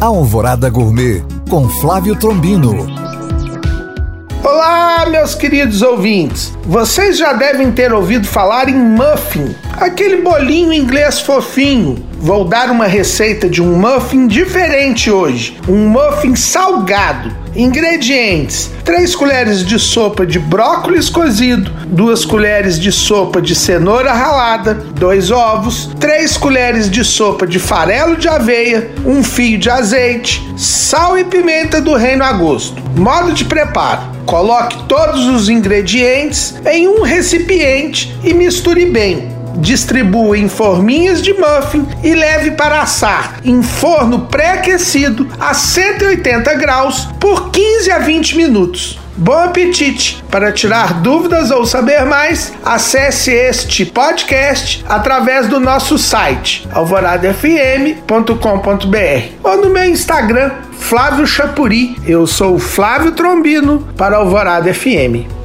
Alvorada Gourmet com Flávio Trombino. Olá, meus queridos ouvintes. Vocês já devem ter ouvido falar em muffin, aquele bolinho inglês fofinho. Vou dar uma receita de um muffin diferente hoje, um muffin salgado. Ingredientes: 3 colheres de sopa de brócolis cozido, 2 colheres de sopa de cenoura ralada, 2 ovos, 3 colheres de sopa de farelo de aveia, um fio de azeite, sal e pimenta do reino a gosto. Modo de preparo: coloque todos os ingredientes em um recipiente e misture bem distribua em forminhas de muffin e leve para assar em forno pré-aquecido a 180 graus por 15 a 20 minutos. Bom apetite! Para tirar dúvidas ou saber mais, acesse este podcast através do nosso site alvoradafm.com.br ou no meu Instagram, Flávio Chapuri. Eu sou Flávio Trombino para Alvorada FM.